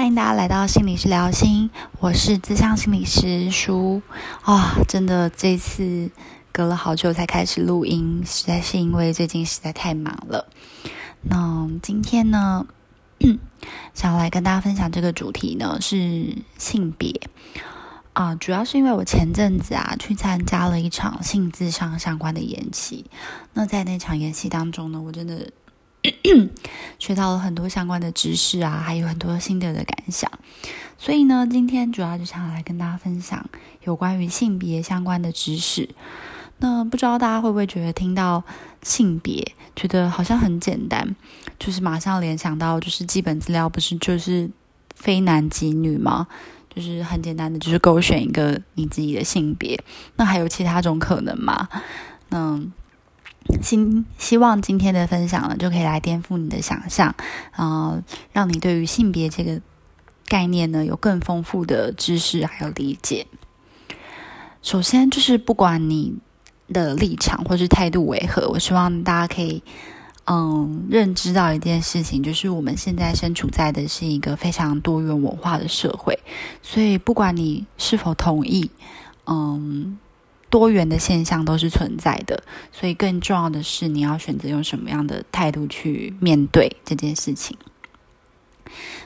欢迎大家来到心理师聊心，我是自相心理师舒啊，真的这次隔了好久才开始录音，实在是因为最近实在太忙了。那今天呢，想要来跟大家分享这个主题呢是性别啊，主要是因为我前阵子啊去参加了一场性智商相关的演习，那在那场演习当中呢，我真的。学到了很多相关的知识啊，还有很多心得的感想。所以呢，今天主要就想来跟大家分享有关于性别相关的知识。那不知道大家会不会觉得听到性别，觉得好像很简单，就是马上联想到就是基本资料不是就是非男即女吗？就是很简单的，就是勾选一个你自己的性别。那还有其他种可能吗？嗯。希希望今天的分享呢，就可以来颠覆你的想象，啊，让你对于性别这个概念呢，有更丰富的知识还有理解。首先，就是不管你的立场或是态度为何，我希望大家可以，嗯，认知到一件事情，就是我们现在身处在的是一个非常多元文化的社会，所以不管你是否同意，嗯。多元的现象都是存在的，所以更重要的是你要选择用什么样的态度去面对这件事情。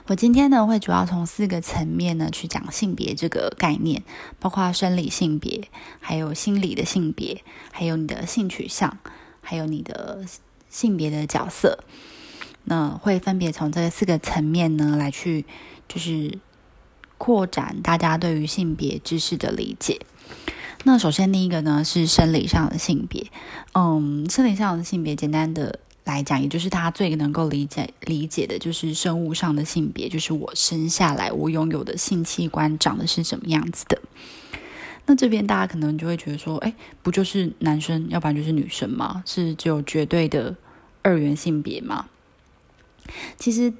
我今天呢会主要从四个层面呢去讲性别这个概念，包括生理性别，还有心理的性别，还有你的性取向，还有你的性别的角色。那会分别从这四个层面呢来去，就是扩展大家对于性别知识的理解。那首先第一个呢是生理上的性别，嗯，生理上的性别简单的来讲，也就是他最能够理解理解的，就是生物上的性别，就是我生下来我拥有的性器官长得是什么样子的。那这边大家可能就会觉得说，哎，不就是男生，要不然就是女生吗？是只有绝对的二元性别吗？其实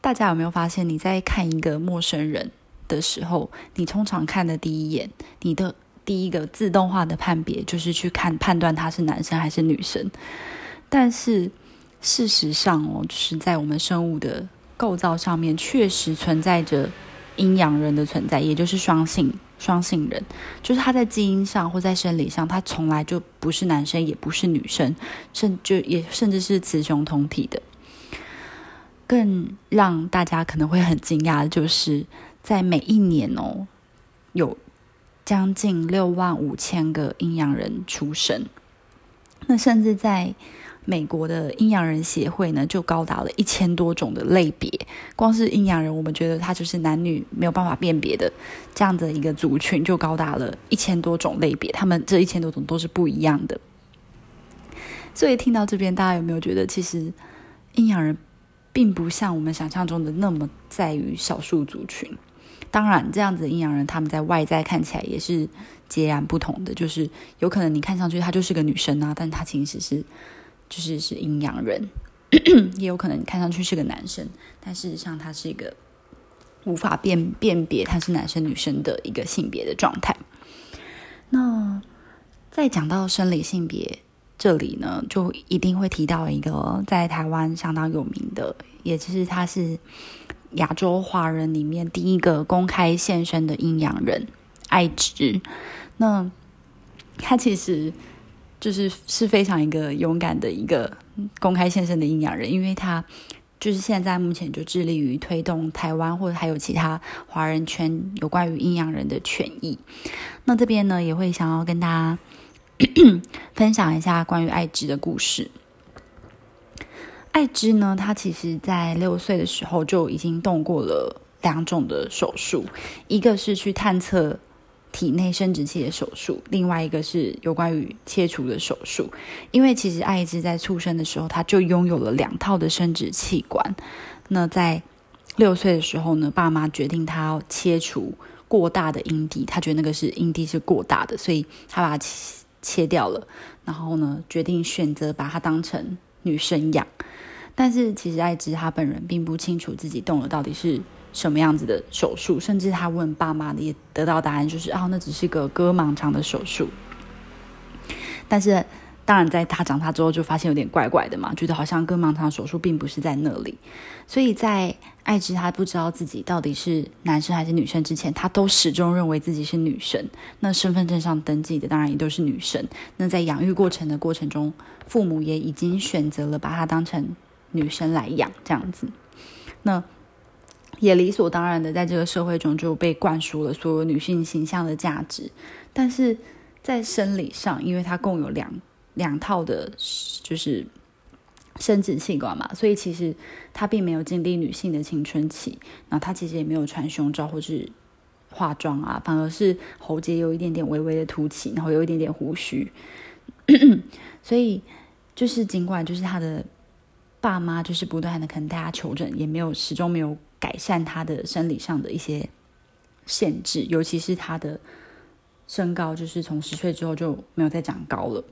大家有没有发现，你在看一个陌生人的时候，你通常看的第一眼，你的。第一个自动化的判别就是去看判断他是男生还是女生，但是事实上哦，就是在我们生物的构造上面，确实存在着阴阳人的存在，也就是双性双性人，就是他在基因上或在生理上，他从来就不是男生，也不是女生，甚就也甚至是雌雄同体的。更让大家可能会很惊讶的就是，在每一年哦，有。将近六万五千个阴阳人出生，那甚至在美国的阴阳人协会呢，就高达了一千多种的类别。光是阴阳人，我们觉得他就是男女没有办法辨别的这样的一个族群，就高达了一千多种类别。他们这一千多种都是不一样的。所以听到这边，大家有没有觉得，其实阴阳人并不像我们想象中的那么在于少数族群？当然，这样子的阴阳人，他们在外在看起来也是截然不同的。就是有可能你看上去他就是个女生啊，但他其实是就是是阴阳人；也有可能你看上去是个男生，但事实上他是一个无法辨辨别他是男生女生的一个性别的状态。那在讲到生理性别这里呢，就一定会提到一个在台湾相当有名的，也就是他是。亚洲华人里面第一个公开现身的阴阳人艾芝，那他其实就是是非常一个勇敢的一个公开现身的阴阳人，因为他就是现在目前就致力于推动台湾或者还有其他华人圈有关于阴阳人的权益。那这边呢也会想要跟大家 分享一下关于艾芝的故事。艾芝呢，她其实在六岁的时候就已经动过了两种的手术，一个是去探测体内生殖器的手术，另外一个是有关于切除的手术。因为其实艾芝在出生的时候，她就拥有了两套的生殖器官。那在六岁的时候呢，爸妈决定她要切除过大的阴蒂，他觉得那个是阴蒂是过大的，所以他把它切切掉了。然后呢，决定选择把它当成女生养。但是其实艾芝她本人并不清楚自己动了到底是什么样子的手术，甚至她问爸妈的也得到答案就是啊，那只是个割盲肠的手术。但是当然，在他长大之后就发现有点怪怪的嘛，觉得好像割盲肠手术并不是在那里。所以在爱之他不知道自己到底是男生还是女生之前，他都始终认为自己是女生。那身份证上登记的当然也都是女生。那在养育过程的过程中，父母也已经选择了把他当成女生来养，这样子。那也理所当然的在这个社会中就被灌输了所有女性形象的价值。但是在生理上，因为他共有两。两套的，就是生殖器官嘛，所以其实她并没有经历女性的青春期，然后她其实也没有穿胸罩或是化妆啊，反而是喉结有一点点微微的凸起，然后有一点点胡须，所以就是尽管就是她的爸妈就是不断的可能带她求诊，也没有始终没有改善他的生理上的一些限制，尤其是他的身高，就是从十岁之后就没有再长高了。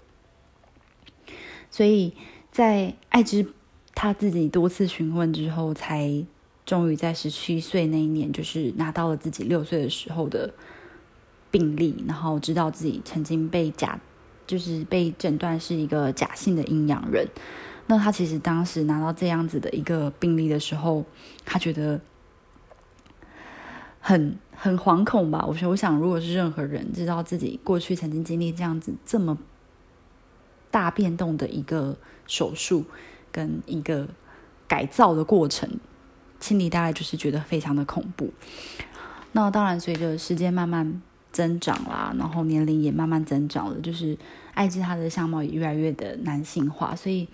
所以在艾芝他自己多次询问之后，才终于在十七岁那一年，就是拿到了自己六岁的时候的病历，然后知道自己曾经被假，就是被诊断是一个假性的阴阳人。那他其实当时拿到这样子的一个病例的时候，他觉得很很惶恐吧？我说，我想，如果是任何人知道自己过去曾经经历这样子这么。大变动的一个手术跟一个改造的过程，心里大概就是觉得非常的恐怖。那当然，随着时间慢慢增长啦，然后年龄也慢慢增长了，就是艾芝她的相貌也越来越的男性化，所以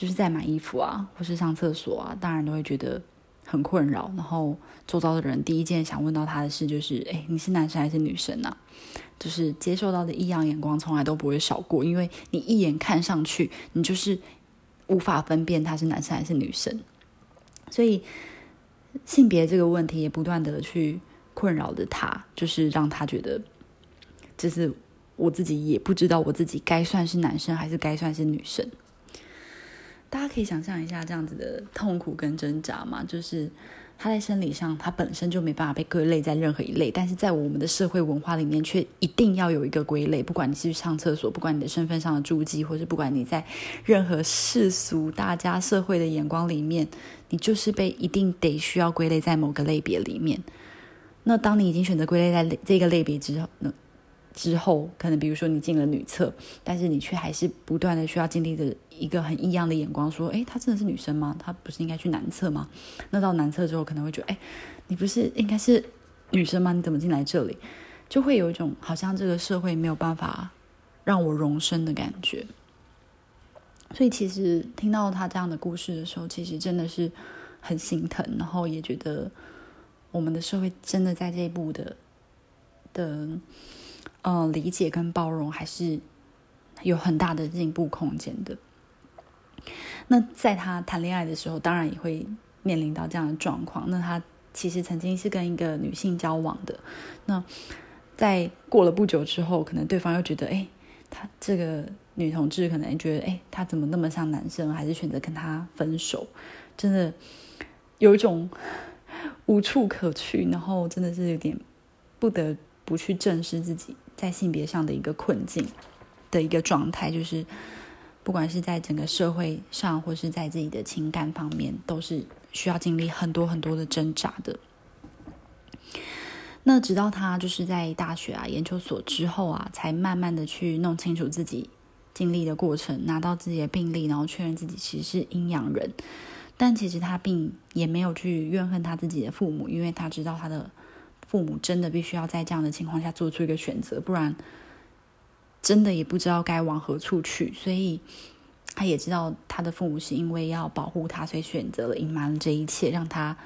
就是在买衣服啊，或是上厕所啊，当然都会觉得很困扰。然后周遭的人第一件想问到他的事就是：哎，你是男生还是女生呢？就是接受到的异样眼光从来都不会少过，因为你一眼看上去，你就是无法分辨他是男生还是女生，所以性别这个问题也不断的去困扰着他，就是让他觉得，就是我自己也不知道我自己该算是男生还是该算是女生。大家可以想象一下这样子的痛苦跟挣扎嘛，就是。他在生理上，他本身就没办法被归类在任何一类，但是在我们的社会文化里面，却一定要有一个归类。不管你是去上厕所，不管你的身份上的注记，或是不管你在任何世俗大家社会的眼光里面，你就是被一定得需要归类在某个类别里面。那当你已经选择归类在这个类别之后，呢？之后，可能比如说你进了女厕，但是你却还是不断的需要经历的一个很异样的眼光，说：“哎，她真的是女生吗？她不是应该去男厕吗？”那到男厕之后，可能会觉得：“哎，你不是应该是女生吗？你怎么进来这里？”就会有一种好像这个社会没有办法让我容身的感觉。所以，其实听到他这样的故事的时候，其实真的是很心疼，然后也觉得我们的社会真的在这一步的的。嗯，理解跟包容还是有很大的进步空间的。那在他谈恋爱的时候，当然也会面临到这样的状况。那他其实曾经是跟一个女性交往的。那在过了不久之后，可能对方又觉得，哎，他这个女同志可能觉得，哎，他怎么那么像男生，还是选择跟他分手？真的有一种无处可去，然后真的是有点不得不去正视自己。在性别上的一个困境的一个状态，就是不管是在整个社会上，或是在自己的情感方面，都是需要经历很多很多的挣扎的。那直到他就是在大学啊、研究所之后啊，才慢慢的去弄清楚自己经历的过程，拿到自己的病历，然后确认自己其实是阴阳人。但其实他并也没有去怨恨他自己的父母，因为他知道他的。父母真的必须要在这样的情况下做出一个选择，不然真的也不知道该往何处去。所以他也知道他的父母是因为要保护他，所以选择了隐瞒了这一切，让他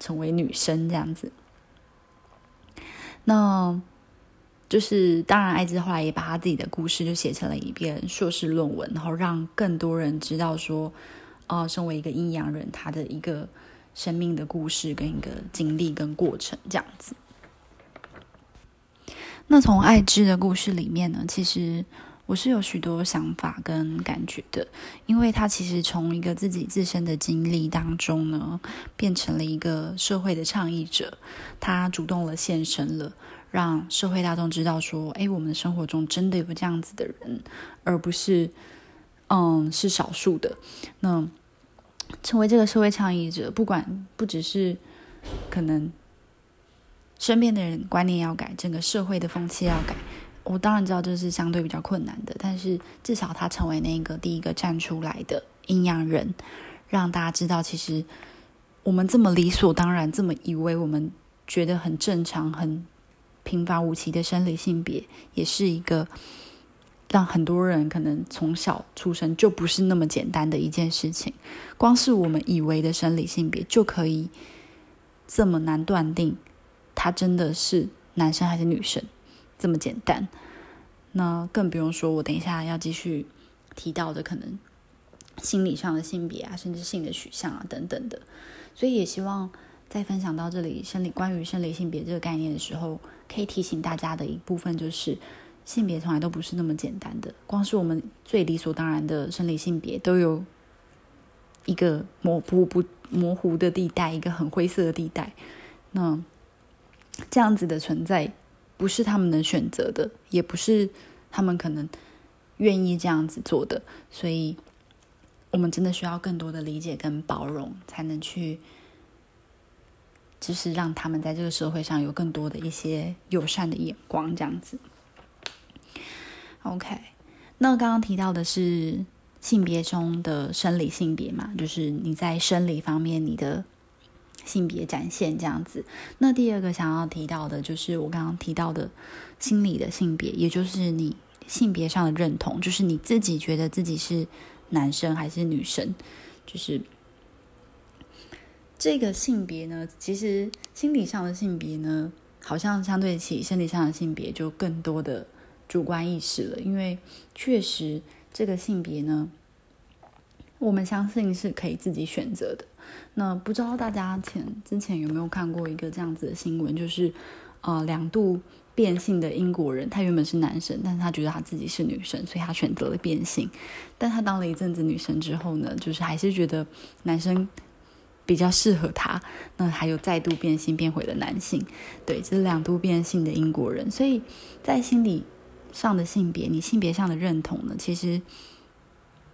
成为女生这样子。那就是当然，艾滋后来也把他自己的故事就写成了一篇硕士论文，然后让更多人知道说，哦，身为一个阴阳人，他的一个生命的故事跟一个经历跟过程这样子。那从爱芝的故事里面呢，其实我是有许多想法跟感觉的，因为他其实从一个自己自身的经历当中呢，变成了一个社会的倡议者，他主动了现身了，让社会大众知道说，哎，我们生活中真的有这样子的人，而不是，嗯，是少数的。那成为这个社会倡议者，不管不只是可能身边的人观念要改，整个社会的风气要改。我当然知道这是相对比较困难的，但是至少他成为那个第一个站出来的阴阳人，让大家知道，其实我们这么理所当然，这么以为我们觉得很正常、很平凡无奇的生理性别，也是一个让很多人可能从小出生就不是那么简单的一件事情。光是我们以为的生理性别，就可以这么难断定他真的是男生还是女生。这么简单，那更不用说，我等一下要继续提到的，可能心理上的性别啊，甚至性的取向啊等等的。所以也希望在分享到这里生理关于生理性别这个概念的时候，可以提醒大家的一部分就是，性别从来都不是那么简单的。光是我们最理所当然的生理性别，都有一个模糊不模糊的地带，一个很灰色的地带。那这样子的存在。不是他们能选择的，也不是他们可能愿意这样子做的，所以我们真的需要更多的理解跟包容，才能去，就是让他们在这个社会上有更多的一些友善的眼光，这样子。OK，那刚刚提到的是性别中的生理性别嘛，就是你在生理方面你的。性别展现这样子，那第二个想要提到的就是我刚刚提到的心理的性别，也就是你性别上的认同，就是你自己觉得自己是男生还是女生，就是这个性别呢，其实心理上的性别呢，好像相对起生理上的性别就更多的主观意识了，因为确实这个性别呢，我们相信是可以自己选择的。那不知道大家前之前有没有看过一个这样子的新闻，就是呃两度变性的英国人，他原本是男生，但是他觉得他自己是女生，所以他选择了变性。但他当了一阵子女生之后呢，就是还是觉得男生比较适合他，那还有再度变性变回了男性。对，这是两度变性的英国人，所以在心理上的性别，你性别上的认同呢，其实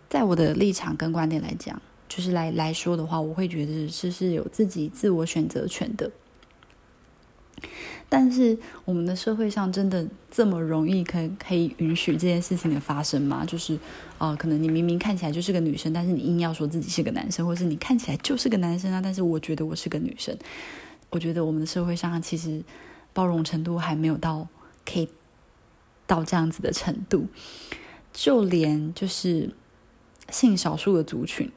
在我的立场跟观点来讲。就是来来说的话，我会觉得是是有自己自我选择权的。但是我们的社会上真的这么容易可可以允许这件事情的发生吗？就是啊，可能你明明看起来就是个女生，但是你硬要说自己是个男生，或是你看起来就是个男生啊，但是我觉得我是个女生。我觉得我们的社会上其实包容程度还没有到可以到这样子的程度，就连就是性少数的族群。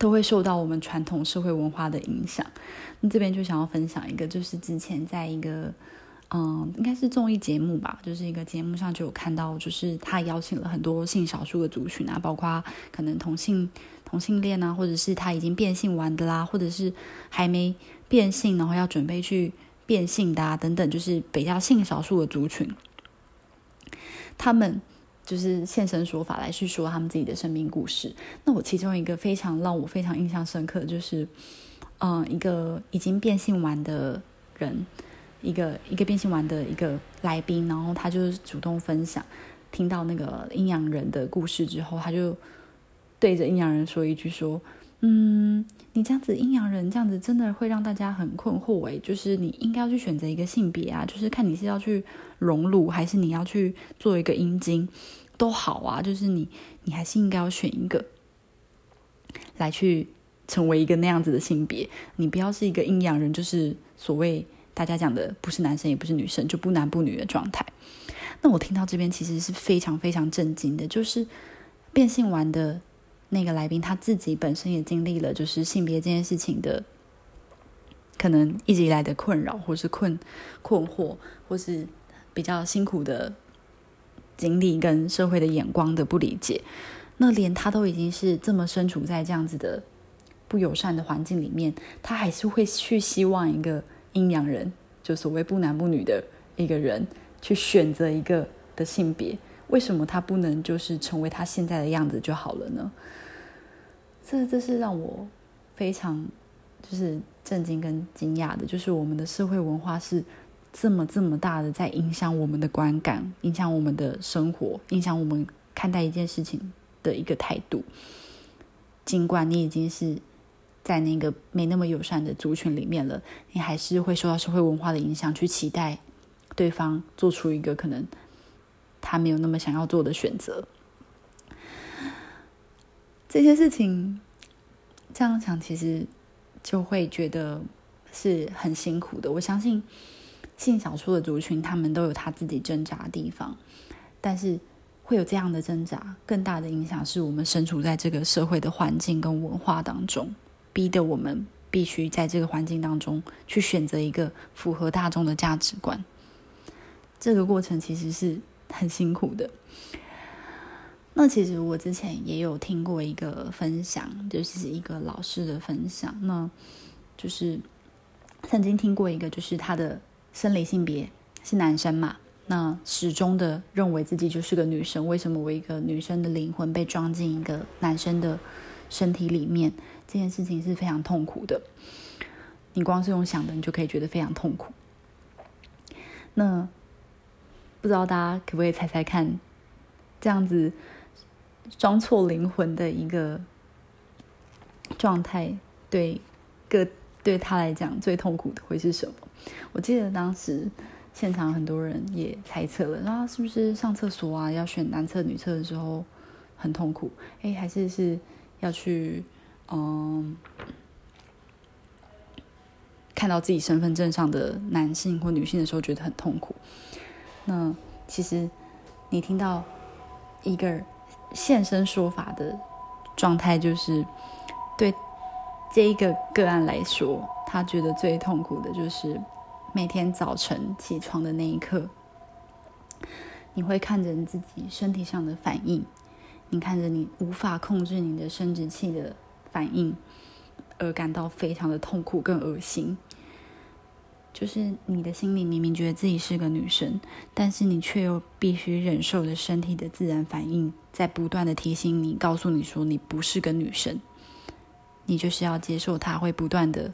都会受到我们传统社会文化的影响。那这边就想要分享一个，就是之前在一个嗯，应该是综艺节目吧，就是一个节目上就有看到，就是他邀请了很多性少数的族群啊，包括可能同性同性恋啊，或者是他已经变性完的啦，或者是还没变性，然后要准备去变性的啊，等等，就是比较性少数的族群，他们。就是现身说法来去说他们自己的生命故事。那我其中一个非常让我非常印象深刻，就是，嗯，一个已经变性完的人，一个一个变性完的一个来宾，然后他就是主动分享，听到那个阴阳人的故事之后，他就对着阴阳人说一句说。嗯，你这样子阴阳人这样子真的会让大家很困惑诶，就是你应该要去选择一个性别啊，就是看你是要去荣辱还是你要去做一个阴茎，都好啊，就是你你还是应该要选一个来去成为一个那样子的性别，你不要是一个阴阳人，就是所谓大家讲的不是男生也不是女生，就不男不女的状态。那我听到这边其实是非常非常震惊的，就是变性完的。那个来宾他自己本身也经历了，就是性别这件事情的可能一直以来的困扰，或是困困惑，或是比较辛苦的经历，跟社会的眼光的不理解。那连他都已经是这么身处在这样子的不友善的环境里面，他还是会去希望一个阴阳人，就所谓不男不女的一个人去选择一个的性别。为什么他不能就是成为他现在的样子就好了呢？这这是让我非常就是震惊跟惊讶的，就是我们的社会文化是这么这么大的在影响我们的观感，影响我们的生活，影响我们看待一件事情的一个态度。尽管你已经是在那个没那么友善的族群里面了，你还是会受到社会文化的影响，去期待对方做出一个可能他没有那么想要做的选择。这些事情这样想，其实就会觉得是很辛苦的。我相信性少数的族群，他们都有他自己挣扎的地方，但是。会有这样的挣扎，更大的影响是我们身处在这个社会的环境跟文化当中，逼得我们必须在这个环境当中去选择一个符合大众的价值观。这个过程其实是很辛苦的。那其实我之前也有听过一个分享，就是一个老师的分享，那就是曾经听过一个，就是他的生理性别是男生嘛。那始终的认为自己就是个女生，为什么我一个女生的灵魂被装进一个男生的身体里面？这件事情是非常痛苦的。你光是用想的，你就可以觉得非常痛苦。那不知道大家可不可以猜猜看，这样子装错灵魂的一个状态，对个对他来讲最痛苦的会是什么？我记得当时。现场很多人也猜测了，那是不是上厕所啊？要选男厕女厕的时候很痛苦？哎，还是是要去嗯，看到自己身份证上的男性或女性的时候觉得很痛苦？那其实你听到一个现身说法的状态，就是对这一个个案来说，他觉得最痛苦的就是。每天早晨起床的那一刻，你会看着你自己身体上的反应，你看着你无法控制你的生殖器的反应，而感到非常的痛苦跟恶心。就是你的心里明明觉得自己是个女生，但是你却又必须忍受着身体的自然反应，在不断的提醒你，告诉你说你不是个女生，你就是要接受它会不断的。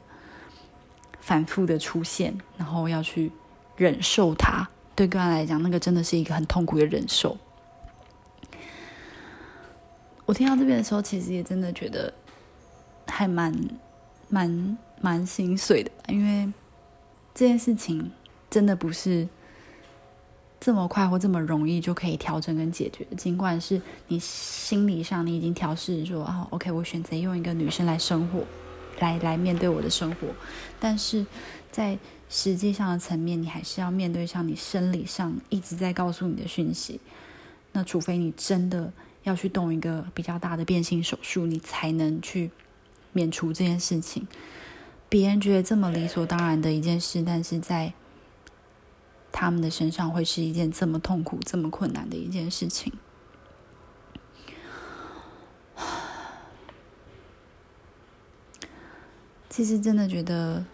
反复的出现，然后要去忍受它，对个人来讲，那个真的是一个很痛苦的忍受。我听到这边的时候，其实也真的觉得还蛮蛮蛮心碎的，因为这件事情真的不是这么快或这么容易就可以调整跟解决。尽管是你心理上你已经调试说啊，OK，我选择用一个女生来生活。来来面对我的生活，但是在实际上的层面，你还是要面对上你生理上一直在告诉你的讯息。那除非你真的要去动一个比较大的变性手术，你才能去免除这件事情。别人觉得这么理所当然的一件事，但是在他们的身上会是一件这么痛苦、这么困难的一件事情。其实真的觉得，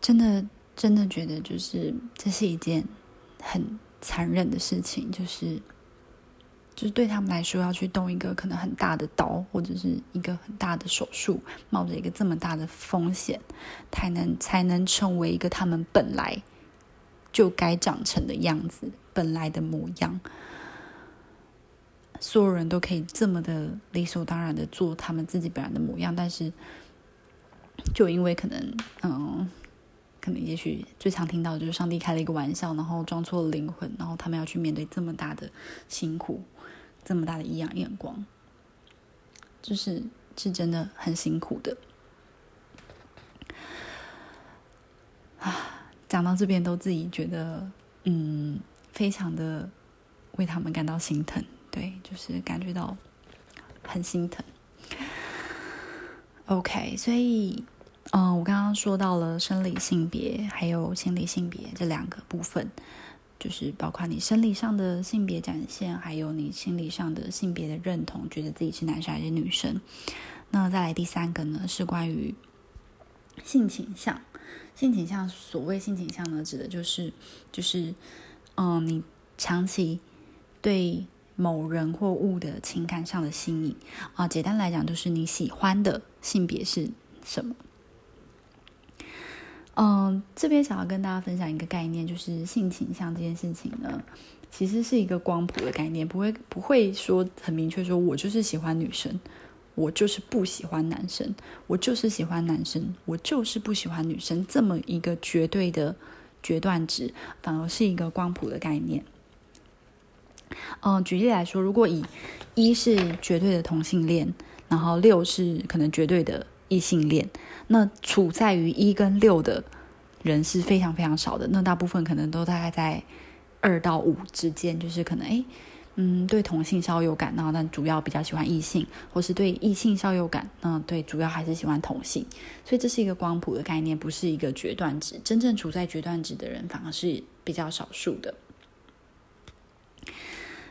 真的真的觉得，就是这是一件很残忍的事情，就是就是对他们来说，要去动一个可能很大的刀，或者是一个很大的手术，冒着一个这么大的风险，才能才能成为一个他们本来就该长成的样子，本来的模样。所有人都可以这么的理所当然的做他们自己本来的模样，但是就因为可能，嗯，可能也许最常听到就是上帝开了一个玩笑，然后装错了灵魂，然后他们要去面对这么大的辛苦，这么大的异样眼光，就是是真的很辛苦的。啊，讲到这边都自己觉得，嗯，非常的为他们感到心疼。对，就是感觉到很心疼。OK，所以，嗯，我刚刚说到了生理性别还有心理性别这两个部分，就是包括你生理上的性别展现，还有你心理上的性别的认同，觉得自己是男生还是女生。那再来第三个呢，是关于性倾向。性倾向，所谓性倾向呢，指的就是，就是，嗯，你长期对。某人或物的情感上的吸引啊，简单来讲就是你喜欢的性别是什么？嗯，这边想要跟大家分享一个概念，就是性倾向这件事情呢，其实是一个光谱的概念，不会不会说很明确说，我就是喜欢女生，我就是不喜欢男生，我就是喜欢男生，我就是不喜欢女生，这么一个绝对的决断值，反而是一个光谱的概念。嗯，举例来说，如果以一是绝对的同性恋，然后六是可能绝对的异性恋，那处在于一跟六的人是非常非常少的。那大部分可能都大概在二到五之间，就是可能哎，嗯，对同性稍有感，那但主要比较喜欢异性，或是对异性稍有感，嗯，对，主要还是喜欢同性。所以这是一个光谱的概念，不是一个决断值。真正处在决断值的人，反而是比较少数的。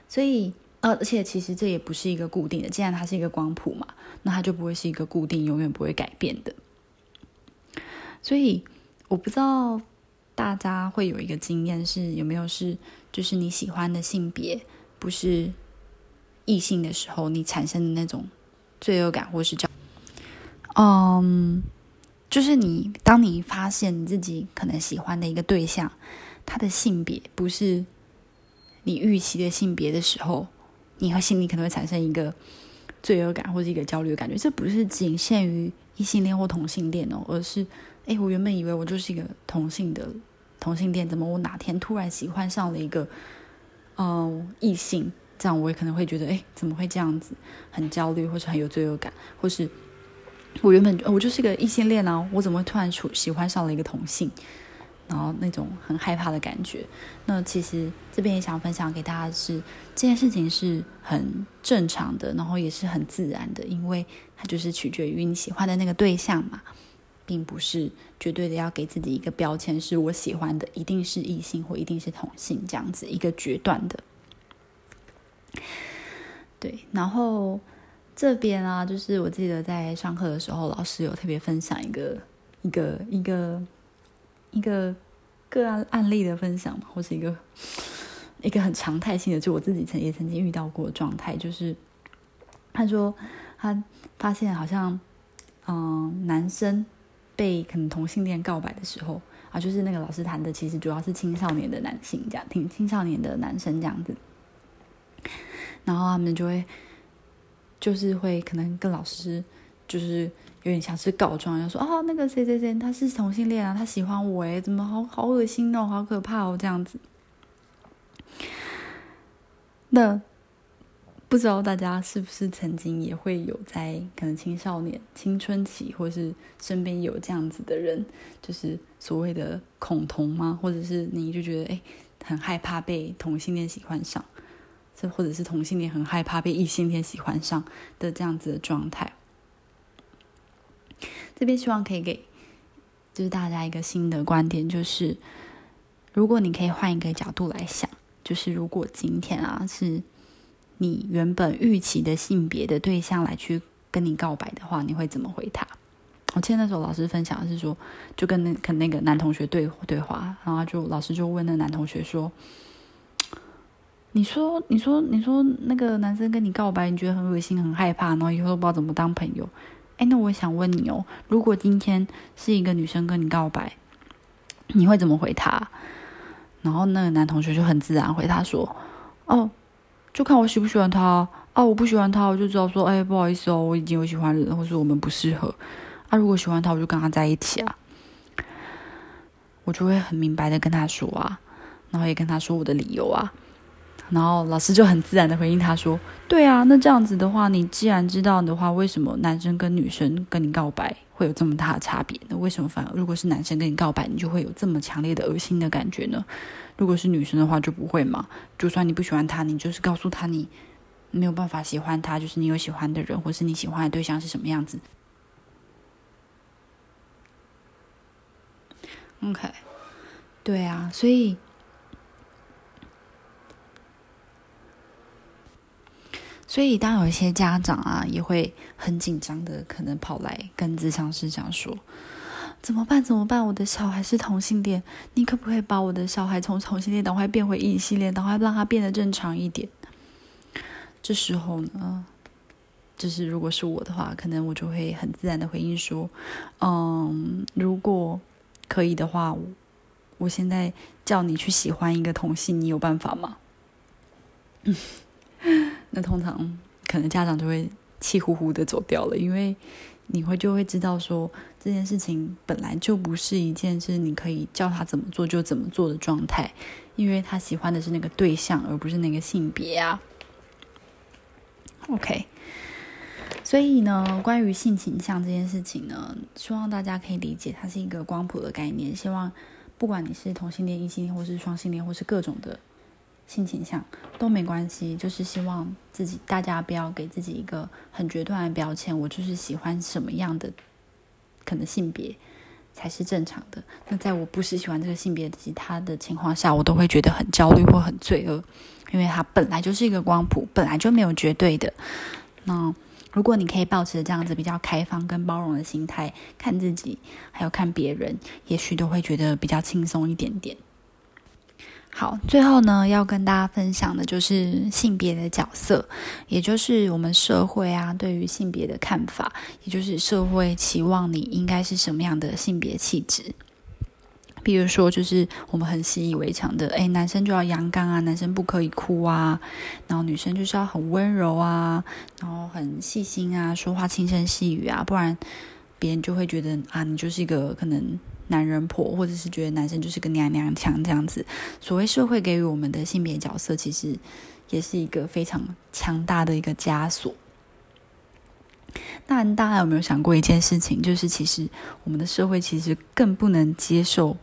所以，呃，而且其实这也不是一个固定的。既然它是一个光谱嘛，那它就不会是一个固定、永远不会改变的。所以，我不知道大家会有一个经验是有没有是，就是你喜欢的性别不是异性的时候，你产生的那种罪恶感，或是叫，嗯，就是你当你发现你自己可能喜欢的一个对象，他的性别不是。你预期的性别的时候，你和心里可能会产生一个罪恶感或者一个焦虑的感觉。这不是仅限于异性恋或同性恋哦，而是，哎，我原本以为我就是一个同性的同性恋，怎么我哪天突然喜欢上了一个，嗯，异性？这样我也可能会觉得，哎，怎么会这样子？很焦虑，或是很有罪恶感，或是我原本我就是一个异性恋啊，我怎么会突然出喜欢上了一个同性？然后那种很害怕的感觉，那其实这边也想分享给大家是这件事情是很正常的，然后也是很自然的，因为它就是取决于你喜欢的那个对象嘛，并不是绝对的要给自己一个标签，是我喜欢的一定是异性或一定是同性这样子一个决断的。对，然后这边啊，就是我记得在上课的时候，老师有特别分享一个一个一个。一个个案案例的分享，或是一个一个很常态性的，就我自己曾也曾经遇到过状态，就是他说他发现好像嗯男生被可能同性恋告白的时候啊，就是那个老师谈的，其实主要是青少年的男性这样，挺青少年的男生这样子，然后他们就会就是会可能跟老师就是。有点像是告状，要说啊，那个谁谁谁他是同性恋啊，他喜欢我哎，怎么好好恶心哦，好可怕哦，这样子。那不知道大家是不是曾经也会有在可能青少年青春期，或是身边有这样子的人，就是所谓的恐同吗？或者是你就觉得哎，很害怕被同性恋喜欢上，这或者是同性恋很害怕被异性恋喜欢上的这样子的状态。这边希望可以给就是大家一个新的观点，就是如果你可以换一个角度来想，就是如果今天啊是你原本预期的性别的对象来去跟你告白的话，你会怎么回他？我记得那时候老师分享的是说，就跟那跟那个男同学对对话，然后就老师就问那男同学说：“你说，你说，你说那个男生跟你告白，你觉得很恶心、很害怕，然后以后都不知道怎么当朋友。”哎，那我想问你哦，如果今天是一个女生跟你告白，你会怎么回她？然后那个男同学就很自然回他说：“哦，就看我喜不喜欢他啊，我不喜欢他，我就知道说，哎，不好意思哦，我已经有喜欢人，或是我们不适合啊。如果喜欢他，我就跟他在一起啊，我就会很明白的跟他说啊，然后也跟他说我的理由啊。”然后老师就很自然的回应他说：“对啊，那这样子的话，你既然知道的话，为什么男生跟女生跟你告白会有这么大的差别？那为什么反而如果是男生跟你告白，你就会有这么强烈的恶心的感觉呢？如果是女生的话就不会嘛？就算你不喜欢他，你就是告诉他你没有办法喜欢他，就是你有喜欢的人，或是你喜欢的对象是什么样子。OK，对啊，所以。”所以，当有一些家长啊，也会很紧张的，可能跑来跟咨商师讲说：“怎么办？怎么办？我的小孩是同性恋，你可不可以把我的小孩从同性恋赶快变回异性恋，赶快让他变得正常一点？”这时候呢，就是如果是我的话，可能我就会很自然的回应说：“嗯，如果可以的话，我现在叫你去喜欢一个同性，你有办法吗？那通常可能家长就会气呼呼的走掉了，因为你会就会知道说这件事情本来就不是一件是你可以叫他怎么做就怎么做的状态，因为他喜欢的是那个对象，而不是那个性别啊。OK，所以呢，关于性倾向这件事情呢，希望大家可以理解，它是一个光谱的概念。希望不管你是同性恋、异性恋，或是双性恋，或是各种的。性倾向都没关系，就是希望自己大家不要给自己一个很决断的标签。我就是喜欢什么样的可能性别才是正常的。那在我不是喜欢这个性别其他的情况下，我都会觉得很焦虑或很罪恶，因为它本来就是一个光谱，本来就没有绝对的。那如果你可以保持这样子比较开放跟包容的心态看自己，还有看别人，也许都会觉得比较轻松一点点。好，最后呢，要跟大家分享的就是性别的角色，也就是我们社会啊对于性别的看法，也就是社会期望你应该是什么样的性别气质。比如说，就是我们很习以为常的，哎，男生就要阳刚啊，男生不可以哭啊，然后女生就是要很温柔啊，然后很细心啊，说话轻声细语啊，不然别人就会觉得啊，你就是一个可能。男人婆，或者是觉得男生就是个娘娘腔这样子。所谓社会给予我们的性别角色，其实也是一个非常强大的一个枷锁。那大家有没有想过一件事情？就是其实我们的社会其实更不能接受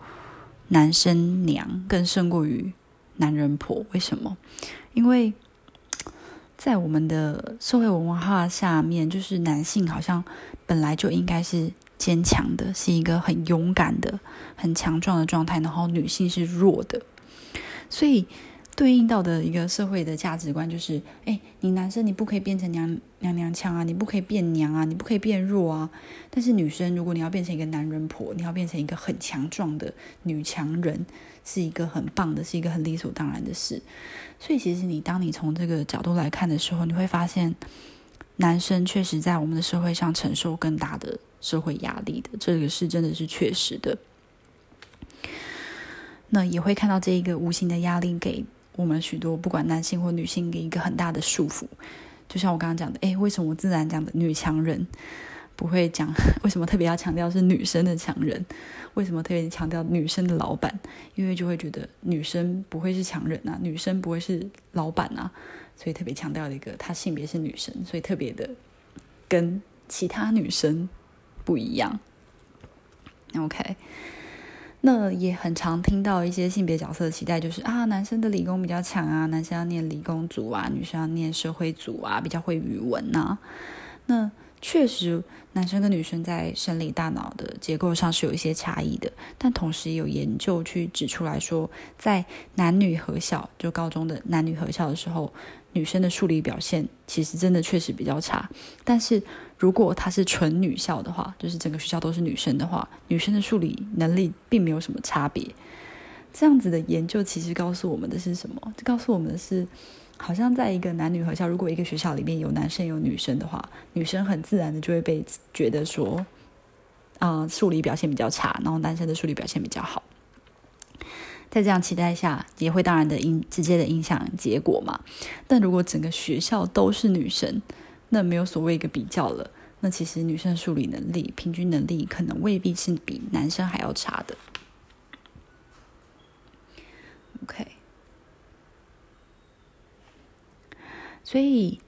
男生娘，更胜过于男人婆。为什么？因为在我们的社会文化下面，就是男性好像本来就应该是。坚强的是一个很勇敢的、很强壮的状态，然后女性是弱的，所以对应到的一个社会的价值观就是：哎，你男生你不可以变成娘娘娘腔啊，你不可以变娘啊，你不可以变弱啊。但是女生，如果你要变成一个男人婆，你要变成一个很强壮的女强人，是一个很棒的，是一个很理所当然的事。所以，其实你当你从这个角度来看的时候，你会发现，男生确实在我们的社会上承受更大的。社会压力的这个是真的是确实的，那也会看到这一个无形的压力给我们许多不管男性或女性给一个很大的束缚。就像我刚刚讲的，诶，为什么我自然讲的女强人不会讲？为什么特别要强调是女生的强人？为什么特别强调女生的老板？因为就会觉得女生不会是强人啊，女生不会是老板啊，所以特别强调一个她性别是女生，所以特别的跟其他女生。不一样，OK，那也很常听到一些性别角色的期待，就是啊，男生的理工比较强啊，男生要念理工组啊，女生要念社会组啊，比较会语文呐。那确实，男生跟女生在生理大脑的结构上是有一些差异的，但同时也有研究去指出来说，在男女合校，就高中的男女合校的时候。女生的数理表现其实真的确实比较差，但是如果她是纯女校的话，就是整个学校都是女生的话，女生的数理能力并没有什么差别。这样子的研究其实告诉我们的是什么？告诉我们的是，好像在一个男女合校，如果一个学校里面有男生有女生的话，女生很自然的就会被觉得说，啊，数理表现比较差，然后男生的数理表现比较好。在这样期待下，也会当然的影直接的影响结果嘛。但如果整个学校都是女生，那没有所谓一个比较了。那其实女生数理能力平均能力可能未必是比男生还要差的。OK，所以。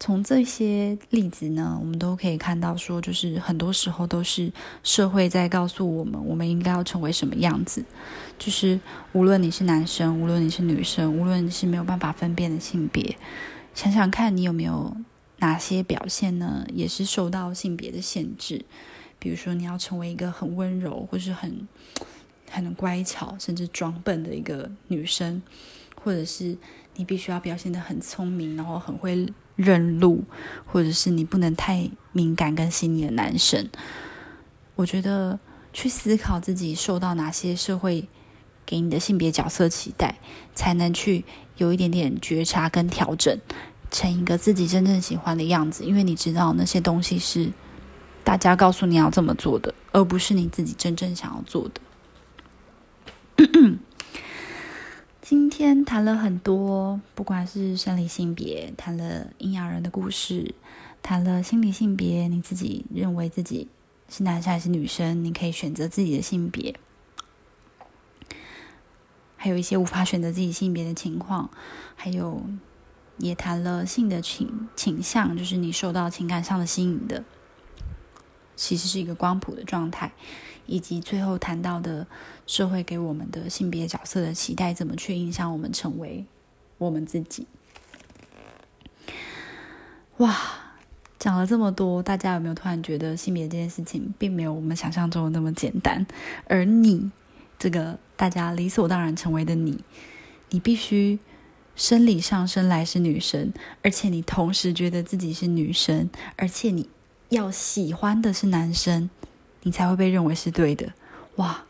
从这些例子呢，我们都可以看到，说就是很多时候都是社会在告诉我们，我们应该要成为什么样子。就是无论你是男生，无论你是女生，无论你是没有办法分辨的性别，想想看你有没有哪些表现呢，也是受到性别的限制。比如说，你要成为一个很温柔，或是很很乖巧，甚至装笨的一个女生，或者是你必须要表现的很聪明，然后很会。认路，或者是你不能太敏感跟细腻的男生，我觉得去思考自己受到哪些社会给你的性别角色期待，才能去有一点点觉察跟调整，成一个自己真正喜欢的样子。因为你知道那些东西是大家告诉你要这么做的，而不是你自己真正想要做的。今天谈了很多，不管是生理性别，谈了阴阳人的故事，谈了心理性别，你自己认为自己是男生还是女生，你可以选择自己的性别。还有一些无法选择自己性别的情况，还有也谈了性的倾倾向，就是你受到情感上的吸引的，其实是一个光谱的状态，以及最后谈到的社会给我们的性别角色的期待，怎么去影响我们成为我们自己。哇，讲了这么多，大家有没有突然觉得性别这件事情并没有我们想象中的那么简单？而你。这个大家理所当然成为的你，你必须生理上生来是女生，而且你同时觉得自己是女生，而且你要喜欢的是男生，你才会被认为是对的。哇，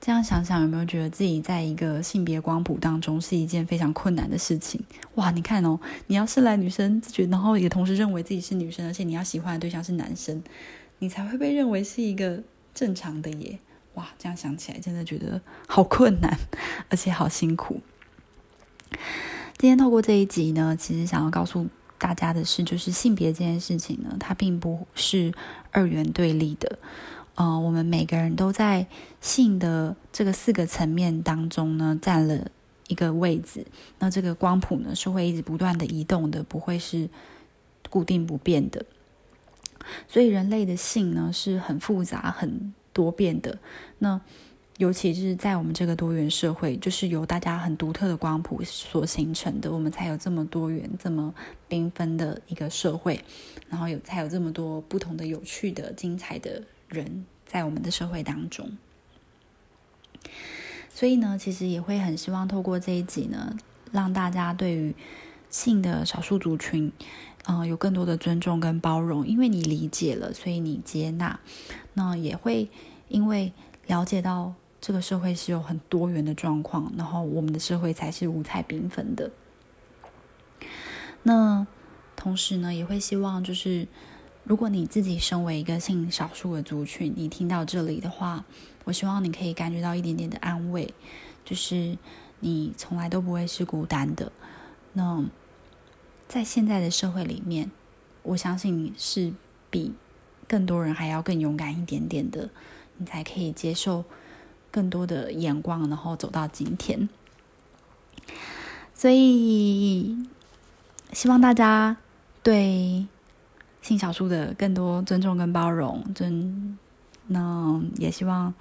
这样想想有没有觉得自己在一个性别光谱当中是一件非常困难的事情？哇，你看哦，你要生来女生，觉然后也同时认为自己是女生，而且你要喜欢的对象是男生，你才会被认为是一个正常的耶。哇，这样想起来真的觉得好困难，而且好辛苦。今天透过这一集呢，其实想要告诉大家的是，就是性别这件事情呢，它并不是二元对立的。嗯，我们每个人都在性的这个四个层面当中呢，占了一个位置。那这个光谱呢，是会一直不断的移动的，不会是固定不变的。所以人类的性呢，是很复杂、很。多变的，那尤其是在我们这个多元社会，就是由大家很独特的光谱所形成的，我们才有这么多元、这么缤纷的一个社会，然后有才有这么多不同的、有趣的、精彩的人在我们的社会当中。所以呢，其实也会很希望透过这一集呢，让大家对于性的少数族群。嗯，有更多的尊重跟包容，因为你理解了，所以你接纳，那也会因为了解到这个社会是有很多元的状况，然后我们的社会才是五彩缤纷的。那同时呢，也会希望就是，如果你自己身为一个性少数的族群，你听到这里的话，我希望你可以感觉到一点点的安慰，就是你从来都不会是孤单的。那。在现在的社会里面，我相信你是比更多人还要更勇敢一点点的，你才可以接受更多的眼光，然后走到今天。所以，希望大家对性少数的更多尊重跟包容，尊那也希望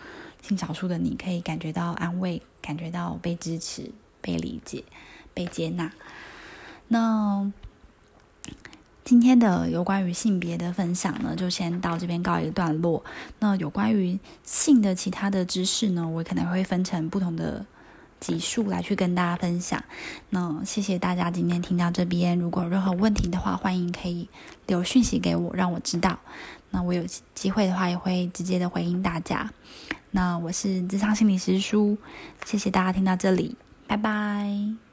性少数的你可以感觉到安慰，感觉到被支持、被理解、被接纳。那今天的有关于性别的分享呢，就先到这边告一个段落。那有关于性的其他的知识呢，我可能会分成不同的集数来去跟大家分享。那谢谢大家今天听到这边，如果有任何问题的话，欢迎可以留讯息给我，让我知道。那我有机会的话，也会直接的回应大家。那我是智商心理师叔，谢谢大家听到这里，拜拜。